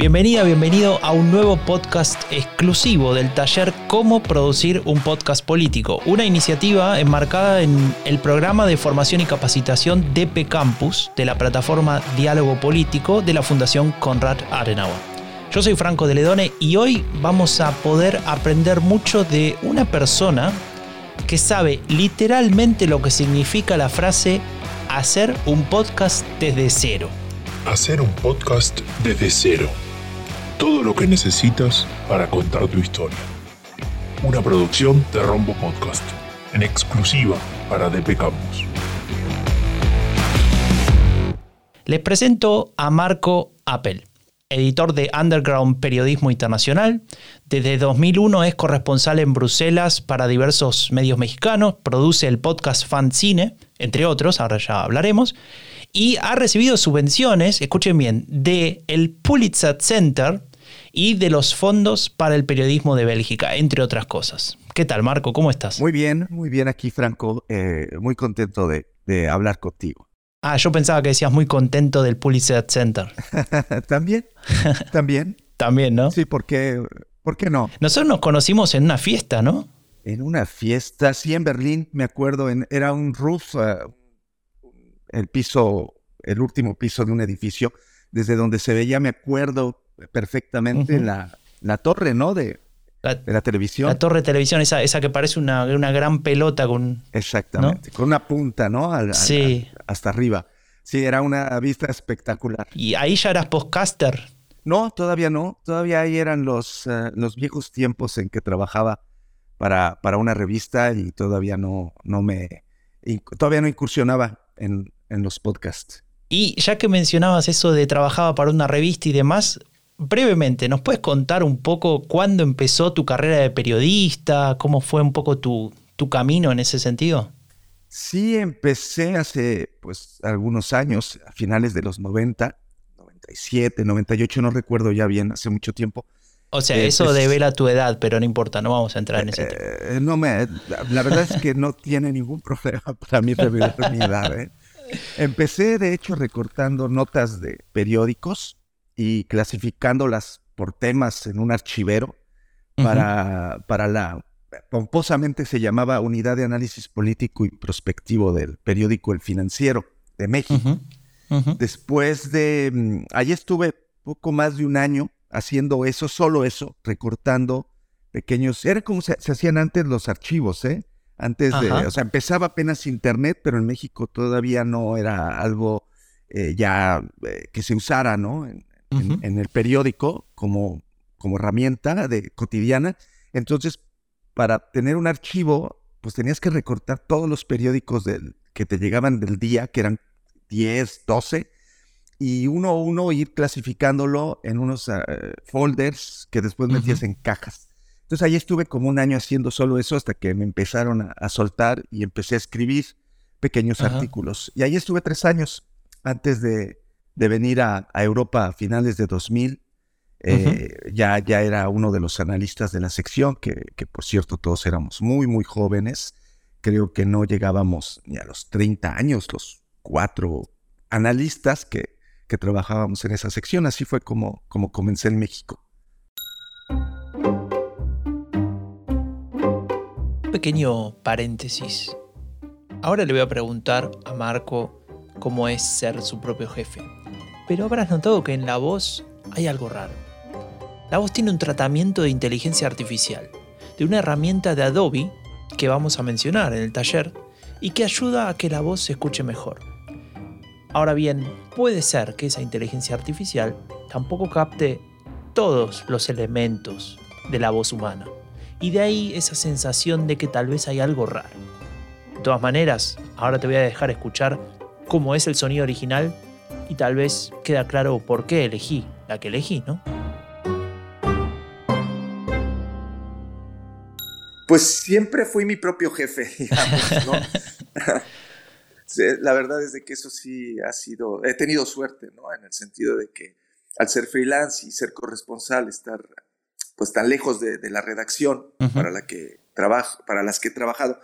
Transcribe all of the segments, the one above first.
Bienvenida, bienvenido a un nuevo podcast exclusivo del taller Cómo producir un podcast político, una iniciativa enmarcada en el programa de formación y capacitación DP Campus de la plataforma Diálogo Político de la Fundación Conrad Adenauer. Yo soy Franco de Ledone y hoy vamos a poder aprender mucho de una persona que sabe literalmente lo que significa la frase hacer un podcast desde cero. Hacer un podcast desde cero todo lo que necesitas para contar tu historia. Una producción de Rombo Podcast, en exclusiva para DP Campus. Les presento a Marco Appel, editor de Underground Periodismo Internacional. Desde 2001 es corresponsal en Bruselas para diversos medios mexicanos, produce el podcast Cine, entre otros, ahora ya hablaremos, y ha recibido subvenciones, escuchen bien, de el Pulitzer Center y de los fondos para el periodismo de Bélgica, entre otras cosas. ¿Qué tal, Marco? ¿Cómo estás? Muy bien, muy bien aquí, Franco. Eh, muy contento de, hablar contigo. Ah, yo pensaba que decías muy contento del Pulitzer Center. también, también. también, ¿no? Sí, ¿por qué, ¿por qué no? Nosotros nos conocimos en una fiesta, ¿no? En una fiesta, sí, en Berlín, me acuerdo, era un roof, eh, el piso, el último piso de un edificio, desde donde se veía, me acuerdo, perfectamente la, la, torre, ¿no? De la, de la, televisión. La torre de televisión, esa, esa que parece una, una gran pelota con... Exactamente, con una punta, ¿no? sí. hasta arriba. Sí, era una vista espectacular. ¿Y ahí ya eras podcaster? No, todavía no. Todavía ahí eran los, eh, los viejos tiempos en que trabajaba para, para una revista y todavía no, no me... Todavía no incursionaba en, en los podcasts. Y ya que mencionabas eso de trabajaba para una revista y demás, brevemente, ¿nos puedes contar un poco cuándo empezó tu carrera de periodista? ¿Cómo fue un poco tu, tu camino en ese sentido? Sí, empecé hace pues algunos años, a finales de los 90, 97, 98, no recuerdo ya bien, hace mucho tiempo. O sea, eso pues, devela tu edad, pero no importa, no vamos a entrar en ese tema. Eh, no me, la verdad es que no tiene ningún problema para mí revelar mi edad. ¿eh? Empecé, de hecho, recortando notas de periódicos y clasificándolas por temas en un archivero para, para la, pomposamente se llamaba Unidad de Análisis Político y Prospectivo del periódico El Financiero de México. Después de, mm, allí estuve poco más de un año haciendo eso, solo eso, recortando pequeños, era como se, hacían antes los archivos, ¿eh? Antes de, o sea, empezaba apenas Internet, pero en México todavía no era algo eh, ya eh, que se usara, ¿no? en, el periódico como, como herramienta de, cotidiana. Entonces, para tener un archivo, pues tenías que recortar todos los periódicos del, que te llegaban del día, que eran 10, 12, y uno a uno ir clasificándolo en unos ah, folders que después metías en cajas. Entonces ahí estuve como un año haciendo solo eso hasta que me empezaron a, soltar y empecé a escribir pequeños artículos. Y ahí estuve tres años antes de, de venir a, Europa a finales de 2000. Eh, ya, ya era uno de los analistas de la sección, que, que, por cierto todos éramos muy, muy jóvenes. Creo que no llegábamos ni a los 30 años, los cuatro analistas que, que trabajábamos en esa sección. Así fue como, como comencé en México. Pequeño paréntesis. Ahora le voy a preguntar a Marco cómo es ser su propio jefe pero habrás notado que en la voz hay algo raro. La voz tiene un tratamiento de inteligencia artificial, de una herramienta de Adobe que vamos a mencionar en el taller y que ayuda a que la voz se escuche mejor. Ahora bien, puede ser que esa inteligencia artificial tampoco capte todos los elementos de la voz humana. Y de ahí esa sensación de que tal vez hay algo raro. De todas maneras, ahora te voy a dejar escuchar cómo es el sonido original y tal vez queda claro por qué elegí la que elegí, ¿no? Pues siempre fui mi propio jefe, digamos, ¿no? la verdad es de que eso sí ha sido, he tenido suerte, ¿no? En el sentido de que al ser freelance y ser corresponsal, estar pues tan lejos de, la redacción para la que trabajo, para las que he trabajado,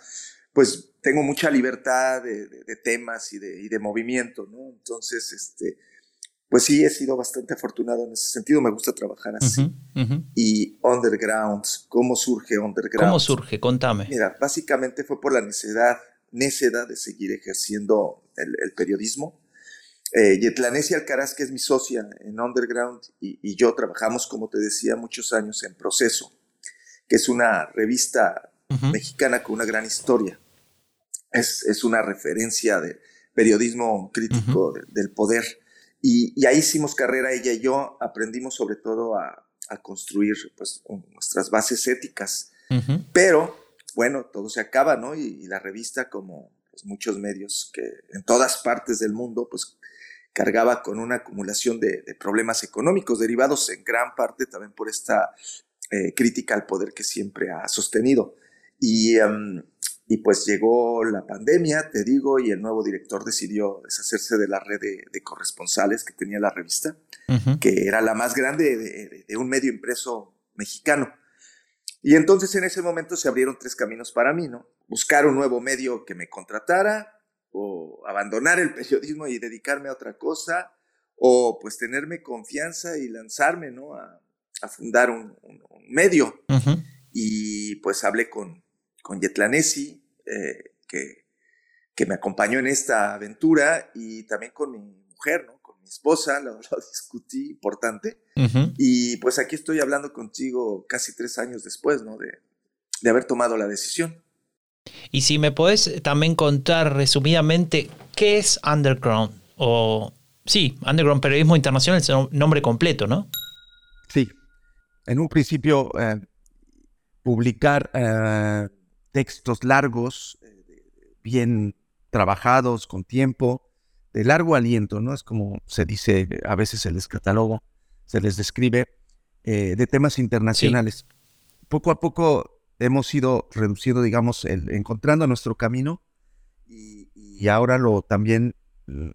pues tengo mucha libertad de, temas y de, movimiento, ¿no? Entonces, este, pues sí, he sido bastante afortunado en ese sentido, me gusta trabajar así. Y Underground, ¿cómo surge Underground? ¿Cómo surge? Contame. Mira, básicamente fue por la necesidad, necesidad de seguir ejerciendo el, periodismo. Eh, Yetlanesi Alcaraz, que es mi socia en Underground, y, yo trabajamos, como te decía, muchos años en Proceso, que es una revista mexicana con una gran historia. Es, es una referencia de periodismo crítico del poder y, ahí hicimos carrera ella y yo, aprendimos sobre todo a, construir pues, nuestras bases éticas. Pero, bueno, todo se acaba, ¿no? Y, la revista, como pues, muchos medios que en todas partes del mundo, pues cargaba con una acumulación de, problemas económicos derivados en gran parte también por esta eh, crítica al poder que siempre ha sostenido. Y em, y pues llegó la pandemia, te digo, y el nuevo director decidió deshacerse de la red de, corresponsales que tenía la revista, que era la más grande de, un medio impreso mexicano. Y entonces en ese momento se abrieron tres caminos para mí, ¿no? Buscar un nuevo medio que me contratara, o abandonar el periodismo y dedicarme a otra cosa, o pues tenerme confianza y lanzarme, ¿no? A, fundar un, medio. Y pues hablé con, con Yetlanesi, eh, que, que, me acompañó en esta aventura, y también con mi mujer, ¿no? Con mi esposa, lo, discutí, importante. Y pues aquí estoy hablando contigo casi tres años después, ¿no? De, de haber tomado la decisión. Y si me podés también contar resumidamente qué es Underground, o sí, Underground Periodismo Internacional es el nombre completo, ¿no? Sí. En un principio, eh, publicar eh, textos largos, eh, bien trabajados, con tiempo, de largo aliento, ¿no? Es como se dice, a veces se les cataloga, se les describe, eh, de temas internacionales. Poco a poco hemos ido reduciendo, digamos, el, encontrando nuestro camino y, ahora lo también mm,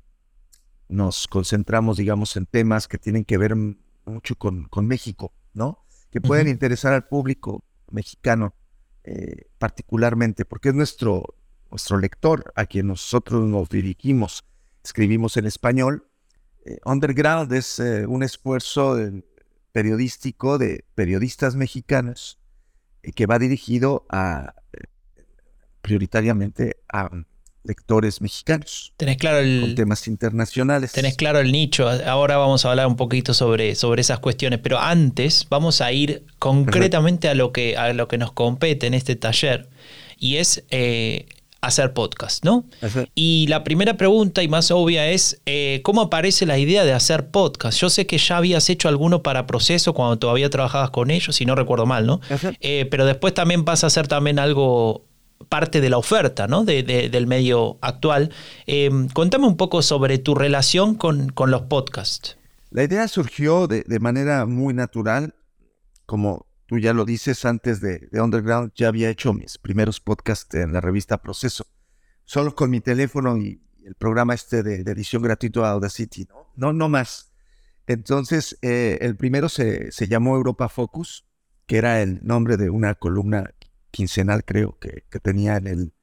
nos concentramos, digamos, en temas que tienen que ver mucho con, con México, ¿no? Que pueden interesar al público mexicano. Eh, particularmente, porque es nuestro, nuestro lector a quien nosotros nos dirigimos. Escribimos en español. Eh, Underground es eh, un esfuerzo periodístico de periodistas mexicanos que va dirigido a prioritariamente a lectores mexicanos. Tenés claro el, con temas internacionales. Tenés claro el nicho. Ahora vamos a hablar un poquito sobre, sobre esas cuestiones, pero antes vamos a ir concretamente a lo, que, a lo que nos compete en este taller y es eh, hacer podcast, ¿no? Y la primera pregunta y más obvia es, eh, ¿cómo aparece la idea de hacer podcast? Yo sé que ya habías hecho alguno para proceso cuando todavía trabajabas con ellos, si no recuerdo mal, ¿no? Eh, pero después también vas a hacer también algo parte de la oferta ¿no? del medio actual. Em, contame un poco sobre tu relación con, los podcasts. La idea surgió de, manera muy natural, como tú ya lo dices, antes de, Underground ya había hecho mis primeros podcasts en la revista Proceso, solo con mi teléfono y el programa este de, edición gratuito Audacity, ¿no? No, no más. Entonces, eh, el primero se, se llamó Europa Focus, que era el nombre de una columna quincenal, creo, que, tenía en el,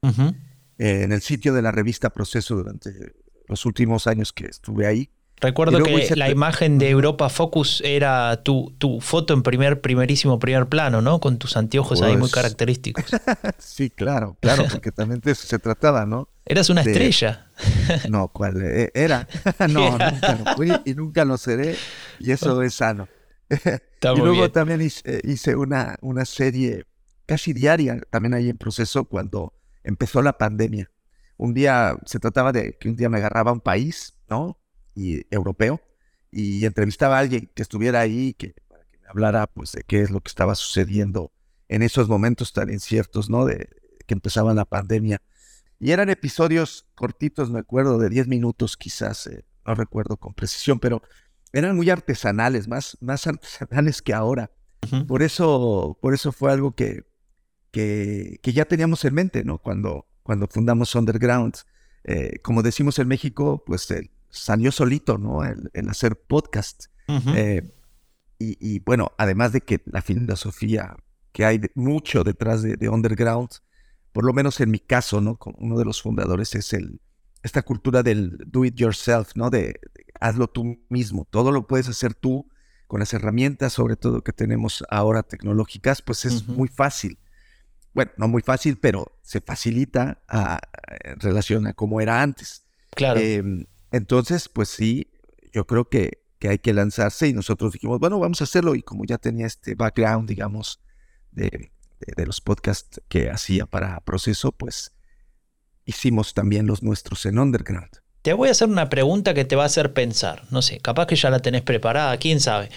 eh, en el sitio de la revista Proceso durante los últimos años que estuve ahí. Recuerdo que la imagen de Europa Focus era tu, tu foto en primer, primerísimo primer plano, ¿no? Con tus anteojos ahí muy pues característicos. sí, claro, claro, porque también de eso se trataba, ¿no? Eras una estrella. no, ¿cuál? Eh, era. no, nunca lo fui y nunca lo seré, y eso es sano. y luego también hice, hice, una, una serie casi diaria, también ahí en proceso cuando empezó la pandemia. Un día se trataba de que un día me agarraba un país, ¿no? Y europeo, y entrevistaba a alguien que estuviera ahí, que, para que me hablara, pues, de qué es lo que estaba sucediendo en esos momentos tan inciertos, ¿no? De que empezaba la pandemia. Y eran episodios cortitos, me acuerdo, de 10 minutos quizás, eh, no recuerdo con precisión, pero eran muy artesanales, más, más artesanales que ahora. Por eso, por eso fue algo que, que, ya teníamos en mente, ¿no? Cuando, cuando fundamos Underground. Eh, como decimos en México, pues salió solito, ¿no? El, hacer podcast. Eh, y, bueno, además de que la filosofía que hay mucho detrás de, Underground, por lo menos en mi caso, ¿no? Como uno de los fundadores es el, esta cultura del do it yourself, ¿no? De, hazlo tú mismo. Todo lo puedes hacer tú con las herramientas, sobre todo que tenemos ahora tecnológicas, pues es muy fácil. Bueno, no muy fácil, pero se facilita en relación a cómo era antes. Claro. Em, entonces, pues sí, yo creo que, que, hay que lanzarse y nosotros dijimos, bueno, vamos a hacerlo. Y como ya tenía este background, digamos, de, de los podcasts que hacía para proceso, pues hicimos también los nuestros en Underground. Te voy a hacer una pregunta que te va a hacer pensar. No sé, capaz que ya la tenés preparada, quién sabe.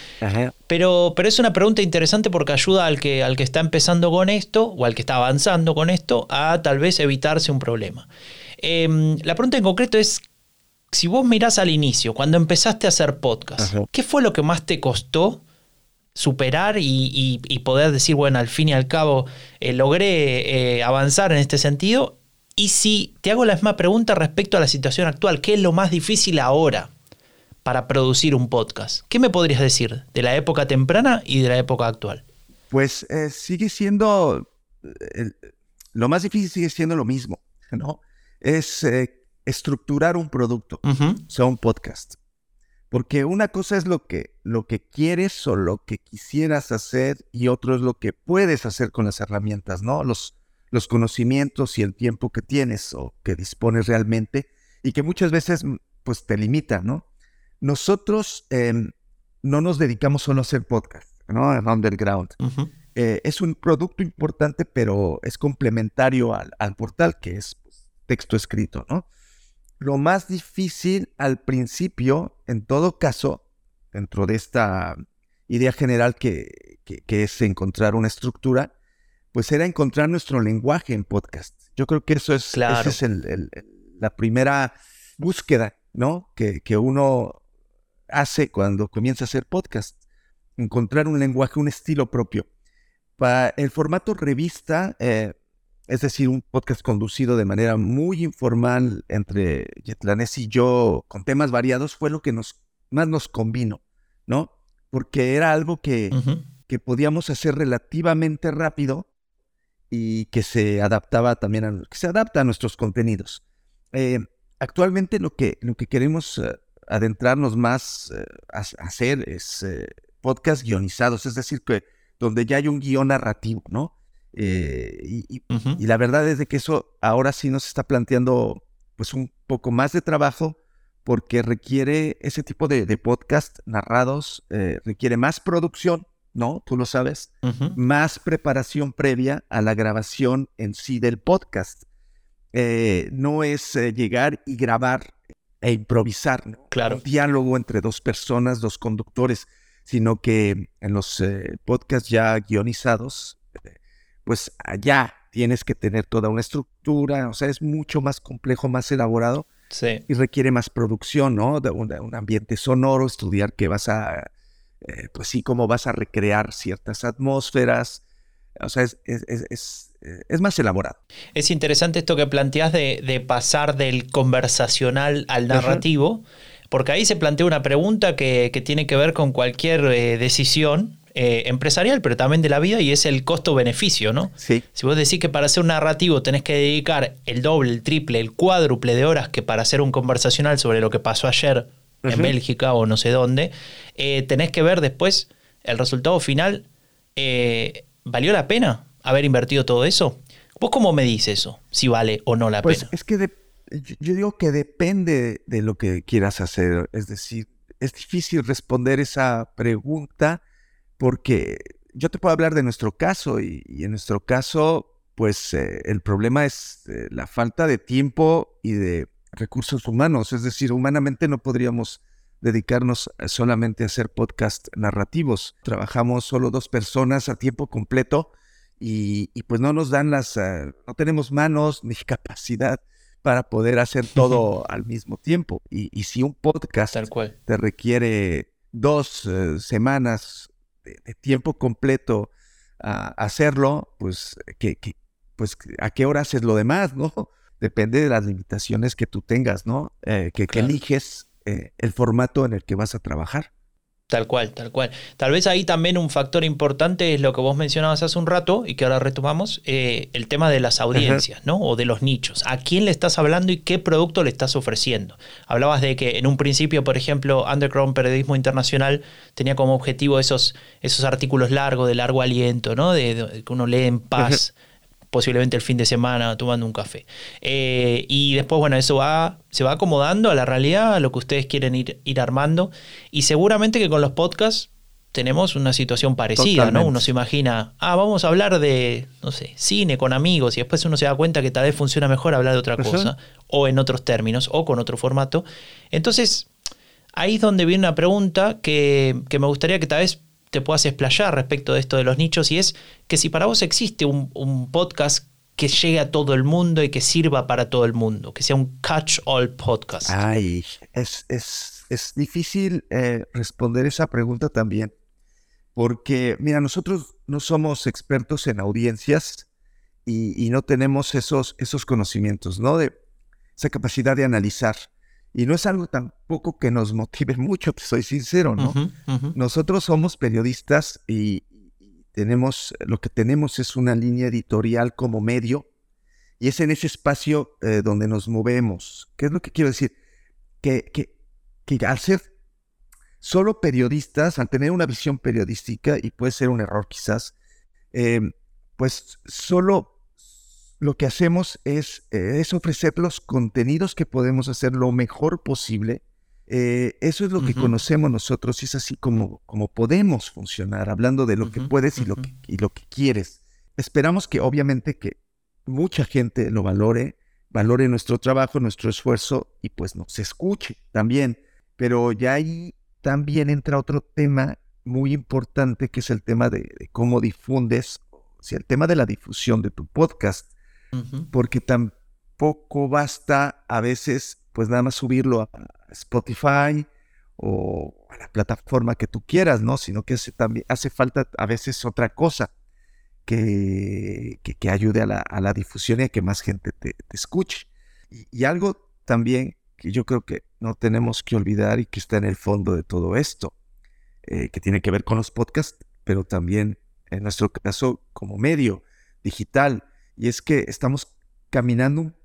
Pero, pero es una pregunta interesante porque ayuda al que, al que está empezando con esto o al que está avanzando con esto a tal vez evitarse un problema. Em, la pregunta en concreto es, si vos mirás al inicio, cuando empezaste a hacer podcast, ¿qué fue lo que más te costó superar y, poder decir, bueno, al fin y al cabo eh, logré eh, avanzar en este sentido? Y si te hago la misma pregunta respecto a la situación actual, ¿qué es lo más difícil ahora para producir un podcast? ¿Qué me podrías decir de la época temprana y de la época actual? Pues eh, sigue siendo, lo más difícil sigue siendo lo mismo, ¿no? Es estructurar un producto, o sea, un podcast. Porque una cosa es lo que, lo que quieres o lo que quisieras hacer y otro es lo que puedes hacer con las herramientas, ¿no? Los, los conocimientos y el tiempo que tienes o que dispones realmente y que muchas veces mm, pues te limita, ¿no? Nosotros em, no nos dedicamos solo a hacer podcast, ¿no? En Underground. Eh, es un producto importante, pero es complementario al, al portal, que es pues, texto escrito, ¿no? Lo más difícil al principio, en todo caso, dentro de esta idea general que, es encontrar una estructura, pues era encontrar nuestro lenguaje en podcast. Yo creo que eso es, esa es la primera búsqueda, ¿no? Que, que, uno hace cuando comienza a hacer podcast. Encontrar un lenguaje, un estilo propio. Para el formato revista, eh, es decir, un podcast conducido de manera muy informal entre Yetlanes y yo, con temas variados, fue lo que nos, más nos convino, ¿no? Porque era algo que, que podíamos hacer relativamente rápido y que se adaptaba también a, que se adapta a nuestros contenidos. Eh, actualmente lo que, lo que queremos eh, adentrarnos más eh, a, hacer es podcast guionizados, es decir, que donde ya hay un guion narrativo, ¿no? Y, la verdad es de que eso ahora sí nos está planteando pues un poco más de trabajo porque requiere ese tipo de, podcast narrados, requiere más producción, ¿no? Tú lo sabes, más preparación previa a la grabación en sí del podcast. Eh, no es llegar y grabar e improvisar, ¿no? Claro. Un diálogo entre dos personas, dos conductores, sino que en los podcasts ya guionizados, pues allá tienes que tener toda una estructura, o sea, es mucho más complejo, más elaborado y requiere más producción, ¿no? De un, ambiente sonoro, estudiar qué vas a, eh, pues sí, cómo vas a recrear ciertas atmósferas, o sea, es, es, más elaborado. Es interesante esto que planteas de, pasar del conversacional al narrativo, porque ahí se plantea una pregunta que, tiene que ver con cualquier eh, decisión eh, empresarial, pero también de la vida, y es el costo-beneficio, ¿no? Sí. Si vos decís que para hacer un narrativo tenés que dedicar el doble, el triple, el cuádruple de horas que para hacer un conversacional sobre lo que pasó ayer en Bélgica o no sé dónde, eh, tenés que ver después el resultado final. Eh, ¿Valió la pena haber invertido todo eso? ¿Vos cómo me dices eso? Si vale o no la pues pena. Es que yo digo que depende de lo que quieras hacer. Es decir, es difícil responder esa pregunta porque yo te puedo hablar de nuestro caso y, en nuestro caso, pues eh, el problema es eh, la falta de tiempo y de recursos humanos, es decir, humanamente no podríamos dedicarnos solamente a hacer podcast narrativos. Trabajamos solo dos personas a tiempo completo y, pues no nos dan las, eh, no tenemos manos ni capacidad para poder hacer todo al mismo tiempo. Y, si un podcast te requiere dos semanas de, tiempo completo a hacerlo, pues, que, pues, ¿a qué hora haces lo demás, no? Depende de las limitaciones que tú tengas, ¿no? Eh, que, eliges eh, el formato en el que vas a trabajar. Tal cual, tal cual. Tal vez ahí también un factor importante es lo que vos mencionabas hace un rato y que ahora retomamos, eh, el tema de las audiencias, ¿no? O de los nichos. ¿A quién le estás hablando y qué producto le estás ofreciendo? Hablabas de que en un principio, por ejemplo, Underground Periodismo Internacional tenía como objetivo esos, esos artículos largos, de largo aliento, ¿no? De, que uno lee en paz posiblemente el fin de semana tomando un café. Eh, y después, bueno, eso va, se va acomodando a la realidad, a lo que ustedes quieren ir, ir armando. Y seguramente que con los podcasts tenemos una situación parecida, ¿no? Uno se imagina, ah, vamos a hablar de, no sé, cine con amigos, y después uno se da cuenta que tal vez funciona mejor hablar de otra cosa, o en otros términos, o con otro formato. Entonces, ahí es donde viene una pregunta que, que me gustaría que tal vez te puedas explayar respecto de esto de los nichos y es que si para vos existe un, podcast que llegue a todo el mundo y que sirva para todo el mundo, que sea un catch-all podcast. Ay, es, es, difícil eh, responder esa pregunta también, porque mira, nosotros no somos expertos en audiencias y, y, no tenemos esos, esos conocimientos, ¿no? De esa capacidad de analizar. Y no es algo tampoco que nos motive mucho, te soy sincero, ¿no? Nosotros somos periodistas y, tenemos, lo que tenemos es una línea editorial como medio y es en ese espacio eh, donde nos movemos. ¿Qué es lo que quiero decir? Que, que, que al ser solo periodistas, al tener una visión periodística, y puede ser un error quizás, eh, pues solo lo que hacemos es, eh, es, ofrecer los contenidos que podemos hacer lo mejor posible. Eh, eso es lo que conocemos nosotros y es así como, como podemos funcionar, hablando de lo que puedes y, lo que, y lo que quieres. Esperamos que obviamente que mucha gente lo valore, valore nuestro trabajo, nuestro esfuerzo y pues nos escuche también. Pero ya ahí también entra otro tema muy importante que es el tema de, de cómo difundes, o sea, el tema de la difusión de tu podcast porque tampoco basta a veces pues nada más subirlo a Spotify o a la plataforma que tú quieras, ¿no? Sino que también hace falta a veces otra cosa que, que, ayude a la, difusión y a que más gente te, escuche. Y, algo también que yo creo que no tenemos que olvidar y que está en el fondo de todo esto, eh, que tiene que ver con los podcasts, pero también en nuestro caso como medio digital, y es que estamos caminando un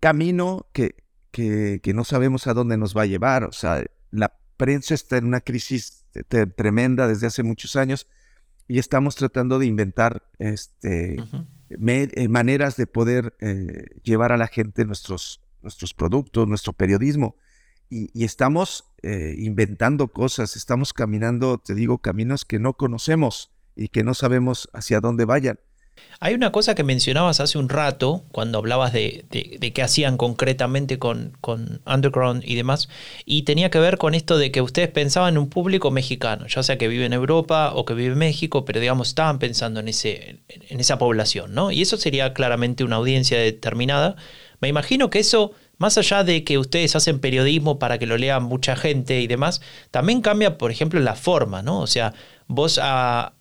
camino que, que, no sabemos a dónde nos va a llevar. O sea, la prensa está en una crisis tremenda desde hace muchos años y estamos tratando de inventar este, eh, maneras de poder eh, llevar a la gente nuestros, nuestros productos, nuestro periodismo. Y, estamos eh, inventando cosas, estamos caminando, te digo, caminos que no conocemos y que no sabemos hacia dónde vayan. Hay una cosa que mencionabas hace un rato, cuando hablabas de, qué hacían concretamente con, Underground y demás, y tenía que ver con esto de que ustedes pensaban en un público mexicano, ya sea que vive en Europa o que vive en México, pero digamos estaban pensando en, ese, en esa población, ¿no? Y eso sería claramente una audiencia determinada. Me imagino que eso, más allá de que ustedes hacen periodismo para que lo lean mucha gente y demás, también cambia, por ejemplo, la forma, ¿no? O sea, vos a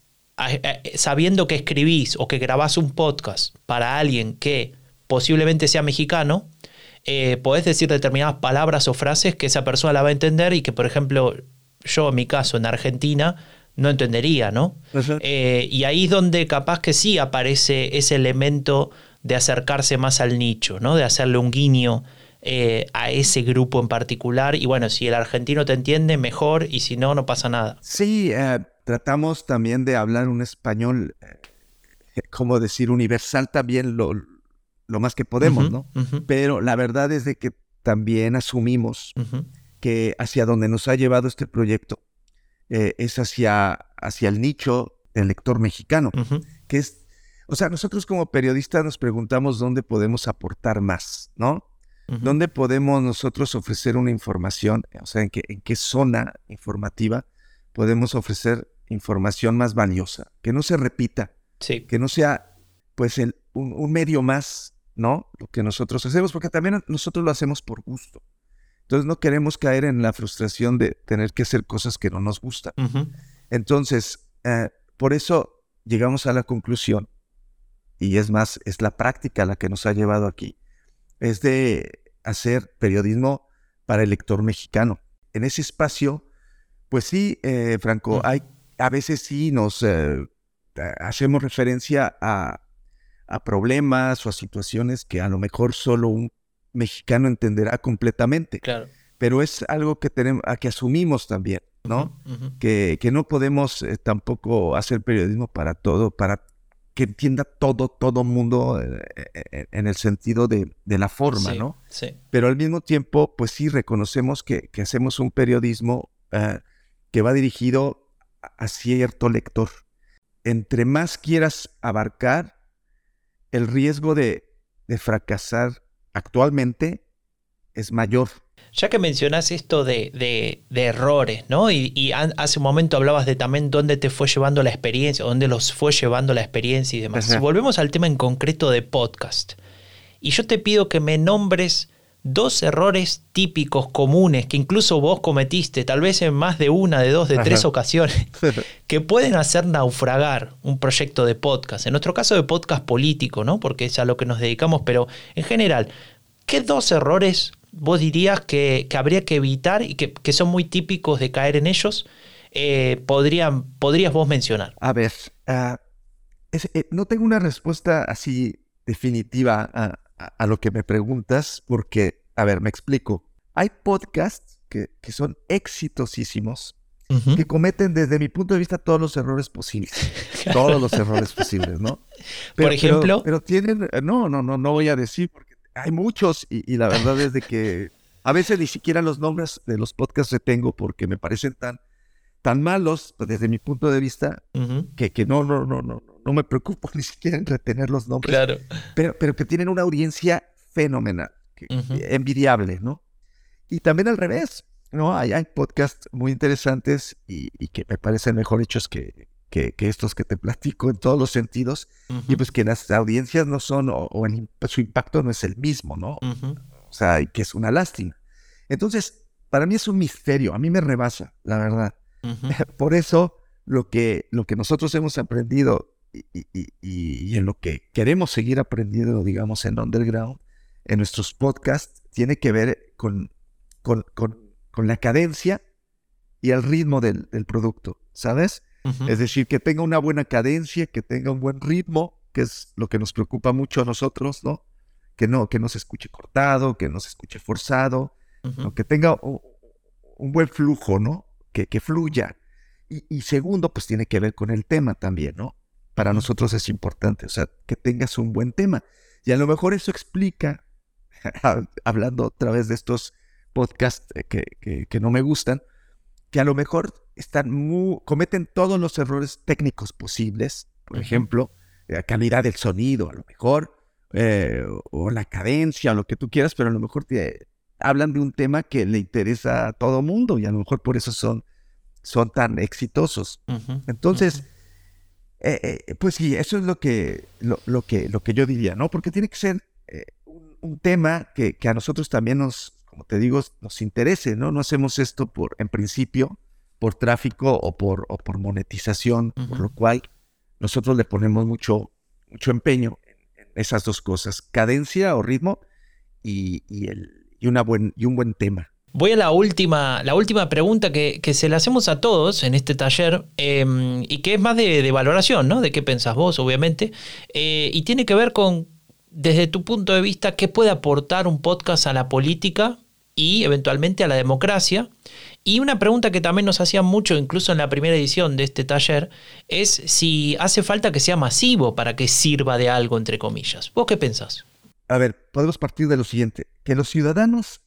sabiendo que escribís o que grabás un podcast para alguien que posiblemente sea mexicano, eh, podés decir determinadas palabras o frases que esa persona la va a entender y que, por ejemplo, yo en mi caso en Argentina no entendería, ¿no? Eh, y ahí es donde capaz que sí aparece ese elemento de acercarse más al nicho, ¿no? De hacerle un guiño eh, a ese grupo en particular. Y bueno, si el argentino te entiende, mejor, y si no, no pasa nada. Sí, tratamos también de hablar un español, eh, como decir, universal también lo, lo más que podemos, ¿no? Pero la verdad es de que también asumimos que hacia donde nos ha llevado este proyecto eh, es hacia, hacia el nicho del lector mexicano, que es, o sea, nosotros como periodistas nos preguntamos dónde podemos aportar más, ¿no? ¿Dónde podemos nosotros ofrecer una información, o sea, en qué, en qué zona informativa podemos ofrecer información más valiosa, que no se repita, que no sea pues el, un, medio más, ¿no? Lo que nosotros hacemos, porque también nosotros lo hacemos por gusto. Entonces no queremos caer en la frustración de tener que hacer cosas que no nos gustan. Entonces, eh, por eso llegamos a la conclusión, y es más, es la práctica la que nos ha llevado aquí, es de hacer periodismo para el lector mexicano. En ese espacio Pues sí, eh, Franco, hay, a veces sí nos eh, hacemos referencia a, a problemas o a situaciones que a lo mejor solo un mexicano entenderá completamente. Claro. Pero es algo que tenemos, a que asumimos también, ¿no? que, que, no podemos eh, tampoco hacer periodismo para todo, para que entienda todo, todo mundo eh, en el sentido de, de la forma, ¿no? Sí. Pero al mismo tiempo, pues sí reconocemos que, que hacemos un periodismo que va dirigido a cierto lector. Entre más quieras abarcar, el riesgo de, de fracasar actualmente es mayor. Ya que mencionas esto de, de, errores, ¿no? Y, hace un momento hablabas de también dónde te fue llevando la experiencia, dónde los fue llevando la experiencia y demás. Si volvemos al tema en concreto de podcast, y yo te pido que me nombres dos errores típicos comunes que incluso vos cometiste, tal vez en más de una, de dos, de tres ocasiones, que pueden hacer naufragar un proyecto de podcast. En nuestro caso de podcast político, ¿no? Porque es a lo que nos dedicamos, pero en general, ¿qué dos errores vos dirías que, habría que evitar y que, son muy típicos de caer en ellos? Eh, podrían, podrías vos mencionar. A ver, ah, eh, no tengo una respuesta así definitiva a, a, lo que me preguntas, porque, a ver, me explico. Hay podcasts que, que son exitosísimos, que cometen desde mi punto de vista todos los errores posibles. todos los errores posibles, ¿no? Por ejemplo. Pero, tienen, no, no, no, no voy a decir porque hay muchos y, la verdad es de que a veces ni siquiera los nombres de los podcasts retengo porque me parecen tan, tan malos pues, desde mi punto de vista que, que no, no, no, no, no me preocupo ni siquiera en retener los nombres. Claro. Pero, pero que tienen una audiencia fenomenal, envidiable, ¿no? Y también al revés, ¿no? Hay, hay podcasts muy interesantes y, que me parecen mejor hechos que, que, estos que te platico en todos los sentidos. Y pues que las audiencias no son, o, su impacto no es el mismo, ¿no? O sea, que es una lástima. Entonces, para mí es un misterio, a mí me rebasa, la verdad. Por eso, lo que, lo que nosotros hemos aprendido y, en lo que queremos seguir aprendiendo, digamos, en Underground, en nuestros podcasts, tiene que ver con, con, la cadencia y el ritmo del, producto, ¿sabes? Es decir, que tenga una buena cadencia, que tenga un buen ritmo, que es lo que nos preocupa mucho a nosotros, ¿no? Que no, que no se escuche cortado, que no se escuche forzado, que tenga un, buen flujo, ¿no? Que, que fluya. Y, y, segundo, pues tiene que ver con el tema también, ¿no? para nosotros es importante, o sea, que tengas un buen tema. Y a lo mejor eso explica, hablando otra vez de estos podcasts eh, que, que, no me gustan, que a lo mejor están muy, cometen todos los errores técnicos posibles, por ejemplo, la calidad del sonido, a lo mejor, eh, o la cadencia, o lo que tú quieras, pero a lo mejor te hablan de un tema que le interesa a todo mundo y a lo mejor por eso son, son tan exitosos. Entonces, eh, eh, pues sí, eso es lo que, lo, que, lo que yo diría, ¿no? Porque tiene que ser eh, un, tema que, a nosotros también nos, como te digo, nos interese, ¿no? No hacemos esto por, en principio, por tráfico o por, o por monetización, por lo cual nosotros le ponemos mucho, mucho empeño en, esas dos cosas, cadencia o ritmo y, y, el, y, buen, y un buen tema. Voy a la última, la última pregunta que, se le hacemos a todos en este taller em, y que es más de, valoración, ¿no? De qué pensás vos, obviamente. Eh, y tiene que ver con, desde tu punto de vista, qué puede aportar un podcast a la política y eventualmente a la democracia. Y una pregunta que también nos hacían mucho, incluso en la primera edición de este taller, es si hace falta que sea masivo para que sirva de algo, entre comillas. ¿Vos qué pensás? A ver, podemos partir de lo siguiente, que los ciudadanos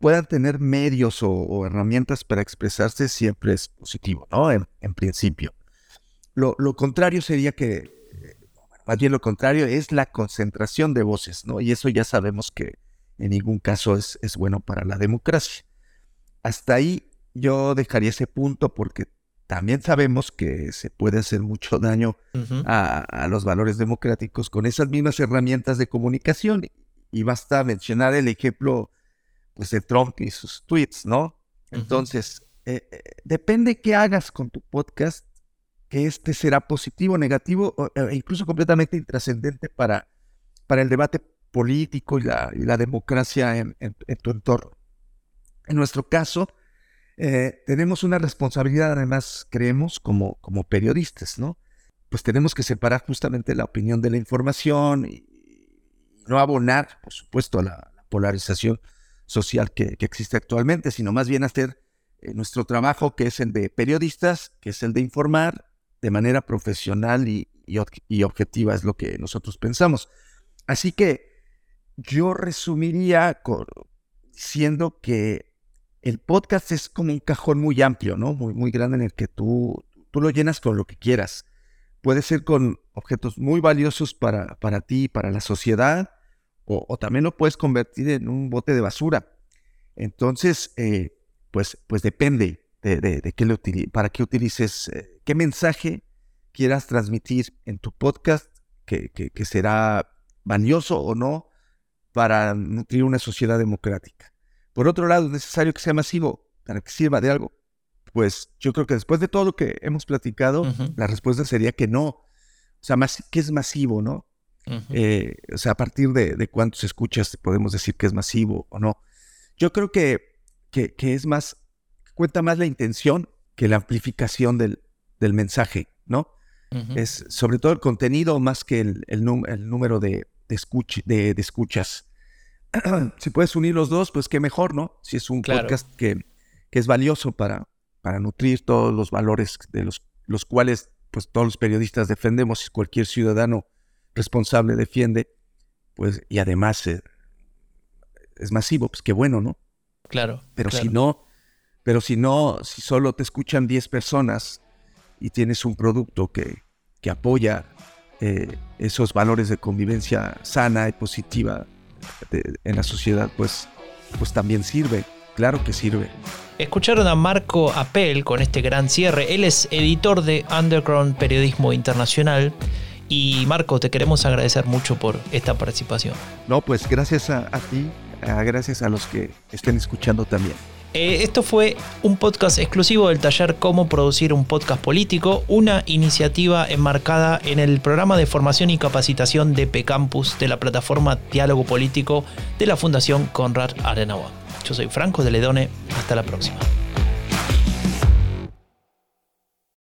puedan tener medios o, herramientas para expresarse siempre es positivo, ¿no? En, principio. Lo, contrario sería que, más bien lo contrario, es la concentración de voces, ¿no? Y eso ya sabemos que en ningún caso es, es bueno para la democracia. Hasta ahí yo dejaría ese punto porque también sabemos que se puede hacer mucho daño a, a, los valores democráticos con esas mismas herramientas de comunicación. Y basta mencionar el ejemplo pues, de Trump y sus tweets, ¿no? Entonces, eh, eh, depende qué hagas con tu podcast, que este será positivo, negativo e incluso completamente intrascendente para, para el debate político y la, democracia en, tu entorno. En nuestro caso, Eh, tenemos una responsabilidad, además, creemos, como, como periodistas, ¿no? Pues tenemos que separar justamente la opinión de la información y no abonar, por supuesto, a la, polarización social que, existe actualmente, sino más bien hacer eh, nuestro trabajo, que es el de periodistas, que es el de informar de manera profesional y, y objetiva, es lo que nosotros pensamos. Así que yo resumiría diciendo que el podcast es como un cajón muy amplio, ¿no? Muy, muy grande en el que tú, tú lo llenas con lo que quieras. Puede ser con objetos muy valiosos para, para ti, para la sociedad, o, también lo puedes convertir en un bote de basura. Entonces, eh, pues, pues depende de, qué le para qué utilices, eh, qué mensaje quieras transmitir en tu podcast, que, que será valioso o no para nutrir una sociedad democrática. Por otro lado, es necesario que sea masivo para que sirva de algo. Pues yo creo que después de todo lo que hemos platicado, la respuesta sería que no. O sea, más, ¿qué es masivo, no? Eh, o sea, a partir de, cuántos escuchas podemos decir que es masivo o no. Yo creo que, que, es más, cuenta más la intención que la amplificación del, del mensaje, ¿no? Es sobre todo el contenido más que el, el, número de, de, de, escuchas. si puedes unir los dos, pues qué mejor, ¿no? Si es un podcast que, que, es valioso para, para nutrir todos los valores de los, los cuales pues todos los periodistas defendemos y cualquier ciudadano responsable defiende, pues y además eh, es masivo, pues qué bueno, ¿no? Claro. Pero si no, pero si no, si solo te escuchan 10 personas y tienes un producto que, que apoya eh, esos valores de convivencia sana y positiva en la sociedad, pues, pues también sirve, claro que sirve. Escucharon a Marco Apel con este gran cierre. Él es editor de Underground Periodismo Internacional. Y Marco, te queremos agradecer mucho por esta participación. No, pues gracias a, a ti, gracias a los que estén escuchando también. Eh, esto fue un podcast exclusivo del taller Cómo producir un podcast político, una iniciativa enmarcada en el programa de formación y capacitación de P-Campus de la plataforma Diálogo Político de la Fundación Conrad Adenauer. Yo soy Franco de Ledone, hasta la próxima.